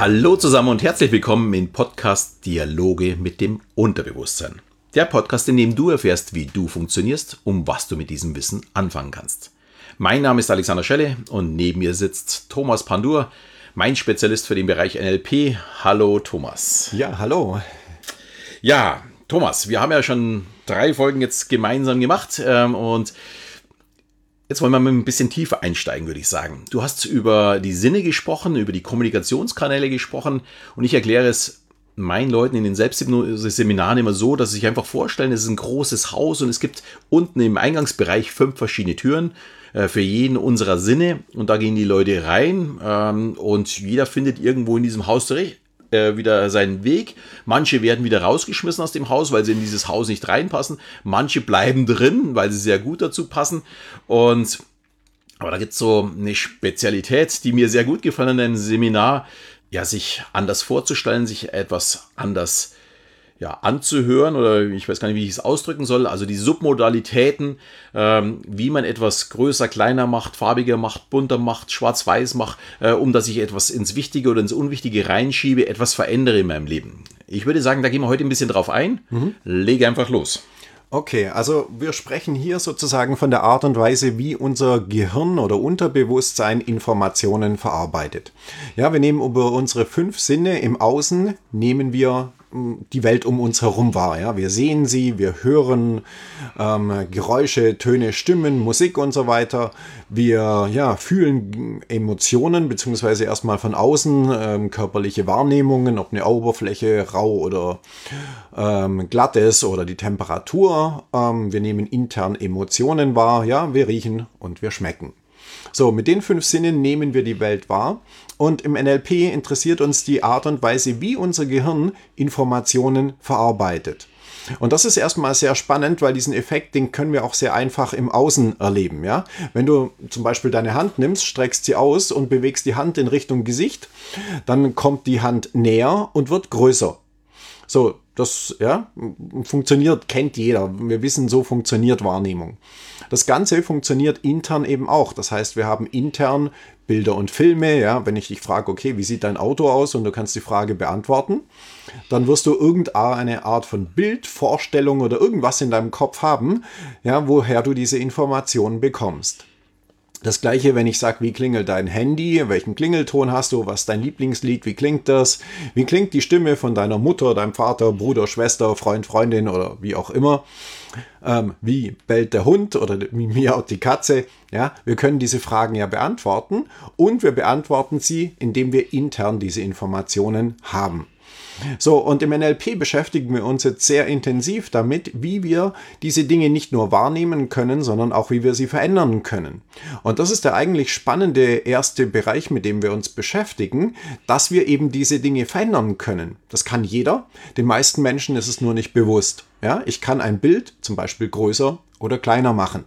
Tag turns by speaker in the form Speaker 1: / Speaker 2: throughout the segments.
Speaker 1: Hallo zusammen und herzlich willkommen im Podcast Dialoge mit dem Unterbewusstsein. Der Podcast, in dem du erfährst, wie du funktionierst und was du mit diesem Wissen anfangen kannst. Mein Name ist Alexander Schelle und neben mir sitzt Thomas Pandur, mein Spezialist für den Bereich NLP. Hallo Thomas.
Speaker 2: Ja, hallo.
Speaker 1: Ja, Thomas, wir haben ja schon drei Folgen jetzt gemeinsam gemacht ähm, und Jetzt wollen wir mal ein bisschen tiefer einsteigen, würde ich sagen. Du hast über die Sinne gesprochen, über die Kommunikationskanäle gesprochen und ich erkläre es meinen Leuten in den Selbsthypnose-Seminaren immer so, dass sie sich einfach vorstellen, es ist ein großes Haus und es gibt unten im Eingangsbereich fünf verschiedene Türen äh, für jeden unserer Sinne und da gehen die Leute rein ähm, und jeder findet irgendwo in diesem Haus äh, wieder seinen Weg. Manche werden wieder rausgeschmissen aus dem Haus, weil sie in dieses Haus nicht reinpassen. Manche bleiben drin, weil sie sehr gut dazu passen. Und aber da gibt es so eine Spezialität, die mir sehr gut gefallen in einem Seminar, ja, sich anders vorzustellen, sich etwas anders ja, anzuhören oder ich weiß gar nicht, wie ich es ausdrücken soll. Also die Submodalitäten, ähm, wie man etwas größer, kleiner macht, farbiger macht, bunter macht, schwarz-weiß macht, äh, um dass ich etwas ins Wichtige oder ins Unwichtige reinschiebe, etwas verändere in meinem Leben. Ich würde sagen, da gehen wir heute ein bisschen drauf ein. Mhm. Lege einfach los.
Speaker 2: Okay, also wir sprechen hier sozusagen von der Art und Weise, wie unser Gehirn oder Unterbewusstsein Informationen verarbeitet. Ja, wir nehmen über unsere fünf Sinne im Außen, nehmen wir die Welt um uns herum wahr. Ja? Wir sehen sie, wir hören ähm, Geräusche, Töne, Stimmen, Musik und so weiter. Wir ja, fühlen Emotionen, beziehungsweise erstmal von außen ähm, körperliche Wahrnehmungen, ob eine Oberfläche rau oder ähm, glatt ist oder die Temperatur. Ähm, wir nehmen intern Emotionen wahr, ja, wir riechen und wir schmecken. So, mit den fünf Sinnen nehmen wir die Welt wahr und im NLP interessiert uns die Art und Weise, wie unser Gehirn Informationen verarbeitet. Und das ist erstmal sehr spannend, weil diesen Effekt, den können wir auch sehr einfach im Außen erleben. Ja? Wenn du zum Beispiel deine Hand nimmst, streckst sie aus und bewegst die Hand in Richtung Gesicht, dann kommt die Hand näher und wird größer. So, das ja, funktioniert, kennt jeder. Wir wissen, so funktioniert Wahrnehmung. Das Ganze funktioniert intern eben auch. Das heißt, wir haben intern Bilder und Filme. Ja, wenn ich dich frage, okay, wie sieht dein Auto aus und du kannst die Frage beantworten, dann wirst du irgendeine Art von Bild, Vorstellung oder irgendwas in deinem Kopf haben, ja, woher du diese Informationen bekommst. Das gleiche, wenn ich sage, wie klingelt dein Handy, welchen Klingelton hast du, was ist dein Lieblingslied, wie klingt das, wie klingt die Stimme von deiner Mutter, deinem Vater, Bruder, Schwester, Freund, Freundin oder wie auch immer, ähm, wie bellt der Hund oder wie miaut die Katze, ja, wir können diese Fragen ja beantworten und wir beantworten sie, indem wir intern diese Informationen haben. So, und im NLP beschäftigen wir uns jetzt sehr intensiv damit, wie wir diese Dinge nicht nur wahrnehmen können, sondern auch wie wir sie verändern können. Und das ist der eigentlich spannende erste Bereich, mit dem wir uns beschäftigen, dass wir eben diese Dinge verändern können. Das kann jeder. Den meisten Menschen ist es nur nicht bewusst. Ja, ich kann ein Bild zum Beispiel größer oder kleiner machen.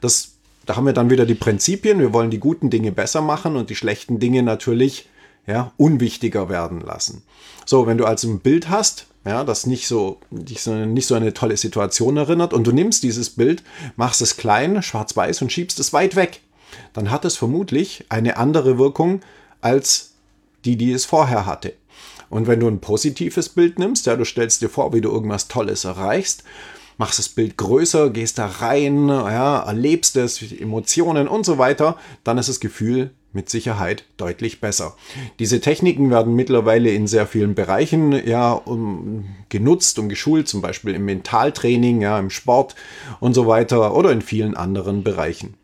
Speaker 2: Das da haben wir dann wieder die Prinzipien. Wir wollen die guten Dinge besser machen und die schlechten Dinge natürlich ja, unwichtiger werden lassen. So, wenn du also ein Bild hast, ja, das nicht so, dich so, nicht so eine tolle Situation erinnert und du nimmst dieses Bild, machst es klein, schwarz-weiß und schiebst es weit weg, dann hat es vermutlich eine andere Wirkung als die, die es vorher hatte. Und wenn du ein positives Bild nimmst, ja, du stellst dir vor, wie du irgendwas Tolles erreichst, machst das Bild größer, gehst da rein, ja, erlebst es, Emotionen und so weiter, dann ist das Gefühl mit Sicherheit deutlich besser. Diese Techniken werden mittlerweile in sehr vielen Bereichen ja um, genutzt und geschult, zum Beispiel im Mentaltraining, ja, im Sport und so weiter oder in vielen anderen Bereichen.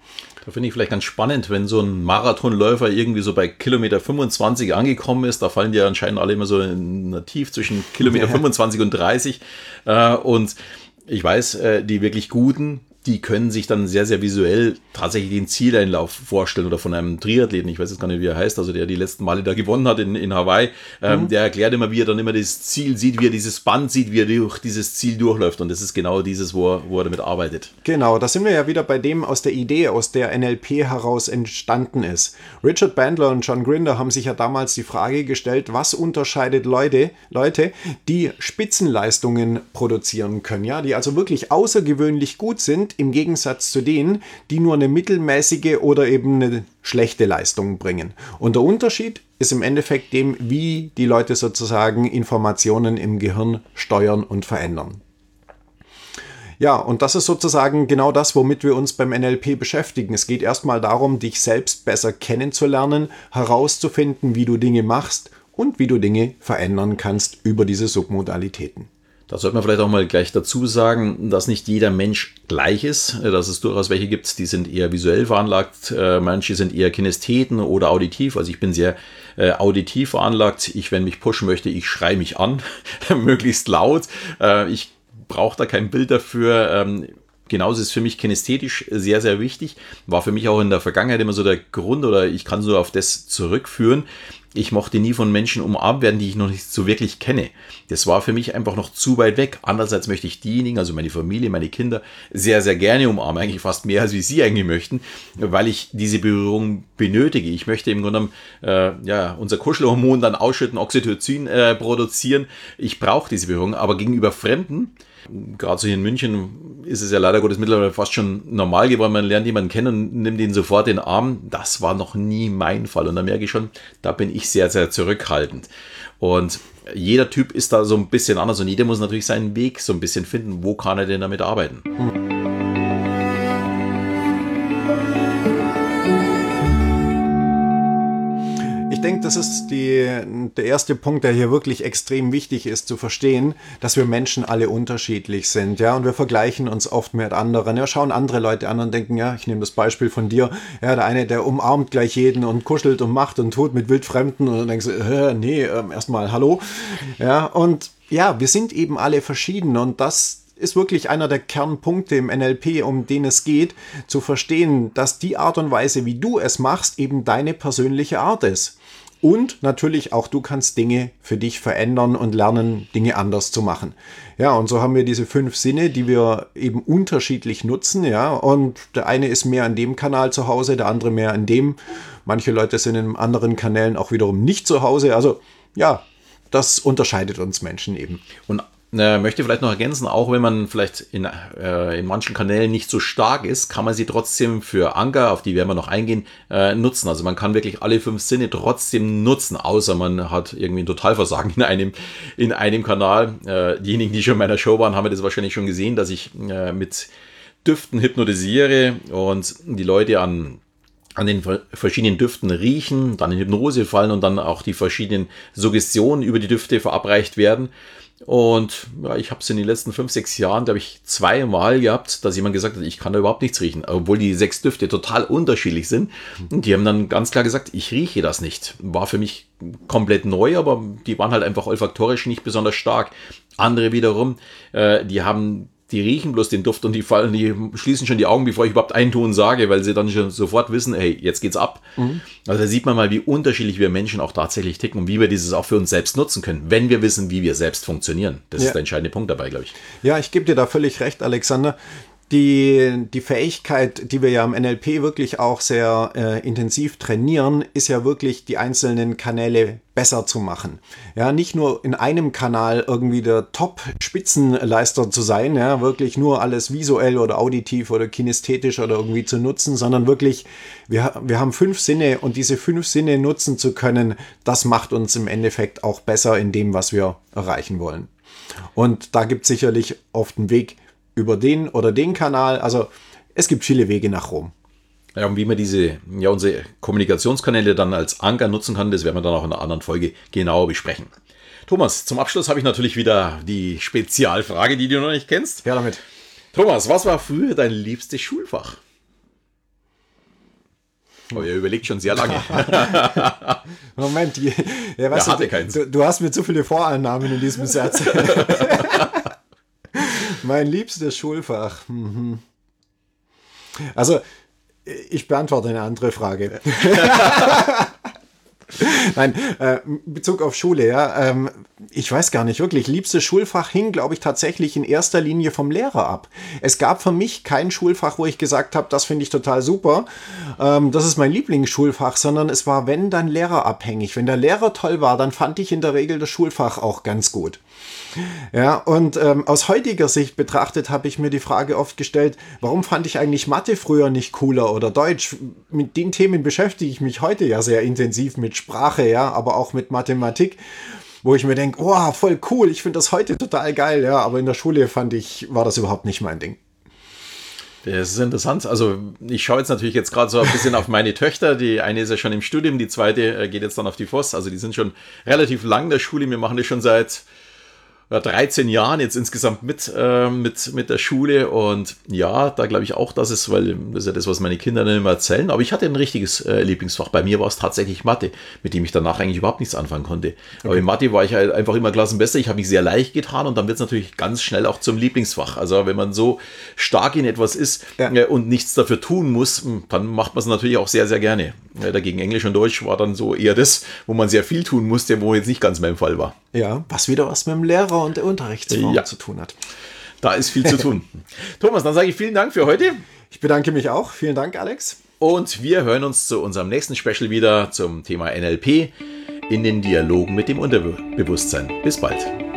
Speaker 1: Da finde ich vielleicht ganz spannend, wenn so ein Marathonläufer irgendwie so bei Kilometer 25 angekommen ist, da fallen die ja anscheinend alle immer so in Tief zwischen Kilometer ja. 25 und 30 äh, und ich weiß, äh, die wirklich guten, die können sich dann sehr, sehr visuell tatsächlich den Zieleinlauf vorstellen oder von einem Triathleten, ich weiß jetzt gar nicht, wie er heißt, also der die letzten Male da gewonnen hat in, in Hawaii, ähm, mhm. der erklärt immer, wie er dann immer das Ziel sieht, wie er dieses Band sieht, wie er durch dieses Ziel durchläuft und das ist genau dieses, wo er, wo er damit arbeitet.
Speaker 2: Genau, da sind wir ja wieder bei dem aus der Idee, aus der NLP heraus entstanden ist. Richard Bandler und John Grinder haben sich ja damals die Frage gestellt, was unterscheidet Leute, Leute, die Spitzenleistungen produzieren können, ja, die also wirklich außergewöhnlich gut sind im Gegensatz zu denen, die nur eine mittelmäßige oder eben eine schlechte Leistung bringen. Und der Unterschied ist im Endeffekt dem, wie die Leute sozusagen Informationen im Gehirn steuern und verändern. Ja, und das ist sozusagen genau das, womit wir uns beim NLP beschäftigen. Es geht erstmal darum, dich selbst besser kennenzulernen, herauszufinden, wie du Dinge machst und wie du Dinge verändern kannst über diese Submodalitäten.
Speaker 1: Da sollte man vielleicht auch mal gleich dazu sagen, dass nicht jeder Mensch gleich ist, dass es durchaus welche gibt, die sind eher visuell veranlagt, äh, manche sind eher Kinestheten oder auditiv. Also ich bin sehr äh, auditiv veranlagt. Ich, wenn mich pushen möchte, ich schreie mich an, möglichst laut. Äh, ich brauche da kein Bild dafür. Ähm, genauso ist für mich kinästhetisch sehr, sehr wichtig. War für mich auch in der Vergangenheit immer so der Grund oder ich kann so auf das zurückführen, ich mochte nie von Menschen umarmt werden, die ich noch nicht so wirklich kenne. Das war für mich einfach noch zu weit weg. Andererseits möchte ich diejenigen, also meine Familie, meine Kinder, sehr, sehr gerne umarmen. Eigentlich fast mehr, als wie sie eigentlich möchten, weil ich diese Berührung benötige. Ich möchte im Grunde äh, ja, unser Kuschelhormon dann ausschütten, Oxytocin äh, produzieren. Ich brauche diese Berührung, aber gegenüber Fremden gerade so hier in München ist es ja leider Gottes mittlerweile fast schon normal geworden. Man lernt jemanden kennen und nimmt ihn sofort in den Arm. Das war noch nie mein Fall. Und da merke ich schon, da bin ich sehr, sehr zurückhaltend. Und jeder Typ ist da so ein bisschen anders und jeder muss natürlich seinen Weg so ein bisschen finden. Wo kann er denn damit arbeiten? Hm.
Speaker 2: Denke, das ist die, der erste Punkt, der hier wirklich extrem wichtig ist zu verstehen, dass wir Menschen alle unterschiedlich sind, ja, und wir vergleichen uns oft mit anderen, ja, schauen andere Leute an und denken, ja, ich nehme das Beispiel von dir, ja, der eine, der umarmt gleich jeden und kuschelt und macht und tut mit Wildfremden und dann denkst du, äh, nee, äh, erstmal hallo, ja, und ja, wir sind eben alle verschieden und das ist wirklich einer der Kernpunkte im NLP, um den es geht, zu verstehen, dass die Art und Weise, wie du es machst, eben deine persönliche Art ist. Und natürlich auch du kannst Dinge für dich verändern und lernen, Dinge anders zu machen. Ja, und so haben wir diese fünf Sinne, die wir eben unterschiedlich nutzen. Ja, und der eine ist mehr an dem Kanal zu Hause, der andere mehr an dem. Manche Leute sind in anderen Kanälen auch wiederum nicht zu Hause. Also, ja, das unterscheidet uns Menschen eben.
Speaker 1: Und äh, möchte vielleicht noch ergänzen, auch wenn man vielleicht in, äh, in manchen Kanälen nicht so stark ist, kann man sie trotzdem für Anker, auf die werden wir noch eingehen, äh, nutzen. Also man kann wirklich alle fünf Sinne trotzdem nutzen, außer man hat irgendwie ein Totalversagen in einem, in einem Kanal. Äh, diejenigen, die schon in meiner Show waren, haben das wahrscheinlich schon gesehen, dass ich äh, mit Düften hypnotisiere und die Leute an an den verschiedenen Düften riechen, dann in Hypnose fallen und dann auch die verschiedenen Suggestionen über die Düfte verabreicht werden. Und ja, ich habe es in den letzten fünf, sechs Jahren, glaube ich, zweimal gehabt, dass jemand gesagt hat, ich kann da überhaupt nichts riechen, obwohl die sechs Düfte total unterschiedlich sind. Und die haben dann ganz klar gesagt, ich rieche das nicht. War für mich komplett neu, aber die waren halt einfach olfaktorisch nicht besonders stark. Andere wiederum, äh, die haben die riechen bloß den Duft und die fallen, die schließen schon die Augen, bevor ich überhaupt einen Ton sage, weil sie dann schon sofort wissen, hey, jetzt geht's ab. Mhm. Also da sieht man mal, wie unterschiedlich wir Menschen auch tatsächlich ticken und wie wir dieses auch für uns selbst nutzen können, wenn wir wissen, wie wir selbst funktionieren. Das ja. ist der entscheidende Punkt dabei, glaube ich.
Speaker 2: Ja, ich gebe dir da völlig recht, Alexander die, die Fähigkeit, die wir ja im NLP wirklich auch sehr äh, intensiv trainieren, ist ja wirklich die einzelnen Kanäle besser zu machen. Ja, nicht nur in einem Kanal irgendwie der Top-Spitzenleister zu sein, ja, wirklich nur alles visuell oder auditiv oder kinästhetisch oder irgendwie zu nutzen, sondern wirklich, wir, wir haben fünf Sinne und diese fünf Sinne nutzen zu können, das macht uns im Endeffekt auch besser in dem, was wir erreichen wollen. Und da gibt es sicherlich oft einen Weg, über den oder den Kanal. Also es gibt viele Wege nach Rom.
Speaker 1: Ja, und wie man diese, ja, unsere Kommunikationskanäle dann als Anker nutzen kann, das werden wir dann auch in einer anderen Folge genauer besprechen. Thomas, zum Abschluss habe ich natürlich wieder die Spezialfrage, die du noch nicht kennst.
Speaker 2: Ja, damit.
Speaker 1: Thomas, was war früher dein liebstes Schulfach? Oh, ihr überlegt schon sehr lange.
Speaker 2: Moment, die, ja, ja, du, du, du, hast mir zu viele Vorannahmen in diesem Satz. Mein liebstes Schulfach. Mhm. Also, ich beantworte eine andere Frage. Nein, äh, Bezug auf Schule, ja. Ähm, ich weiß gar nicht wirklich. Liebstes Schulfach hing, glaube ich, tatsächlich in erster Linie vom Lehrer ab. Es gab für mich kein Schulfach, wo ich gesagt habe, das finde ich total super. Ähm, das ist mein Lieblingsschulfach, sondern es war, wenn, dann lehrerabhängig. Wenn der Lehrer toll war, dann fand ich in der Regel das Schulfach auch ganz gut. Ja, und ähm, aus heutiger Sicht betrachtet habe ich mir die Frage oft gestellt, warum fand ich eigentlich Mathe früher nicht cooler oder Deutsch? Mit den Themen beschäftige ich mich heute ja sehr intensiv mit Sprache, ja, aber auch mit Mathematik wo ich mir denke, oh, voll cool, ich finde das heute total geil, ja, aber in der Schule fand ich, war das überhaupt nicht mein Ding.
Speaker 1: Das ist interessant. Also ich schaue jetzt natürlich jetzt gerade so ein bisschen auf meine Töchter. Die eine ist ja schon im Studium, die zweite äh, geht jetzt dann auf die FOS. Also die sind schon relativ lang in der Schule. Wir machen das schon seit 13 Jahren jetzt insgesamt mit, äh, mit, mit der Schule. Und ja, da glaube ich auch, dass es, weil das ist ja das, was meine Kinder dann immer erzählen. Aber ich hatte ein richtiges äh, Lieblingsfach. Bei mir war es tatsächlich Mathe, mit dem ich danach eigentlich überhaupt nichts anfangen konnte. Okay. Aber in Mathe war ich halt einfach immer Klassenbester. Ich habe mich sehr leicht getan und dann wird es natürlich ganz schnell auch zum Lieblingsfach. Also wenn man so stark in etwas ist ja. äh, und nichts dafür tun muss, hm, dann macht man es natürlich auch sehr, sehr gerne. Äh, dagegen Englisch und Deutsch war dann so eher das, wo man sehr viel tun musste, wo jetzt nicht ganz mein Fall war.
Speaker 2: Ja, was wieder was mit dem Lehrer und der Unterrichtsform ja. zu tun hat.
Speaker 1: Da ist viel zu tun. Thomas, dann sage ich vielen Dank für heute.
Speaker 2: Ich bedanke mich auch. Vielen Dank, Alex.
Speaker 1: Und wir hören uns zu unserem nächsten Special wieder zum Thema NLP in den Dialogen mit dem Unterbewusstsein. Bis bald.